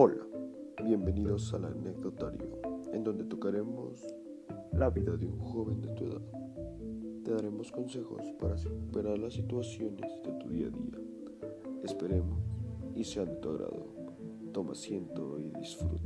Hola, bienvenidos al anecdotario, en donde tocaremos la vida de un joven de tu edad. Te daremos consejos para superar las situaciones de tu día a día. Esperemos y sean de tu agrado. Toma asiento y disfruta.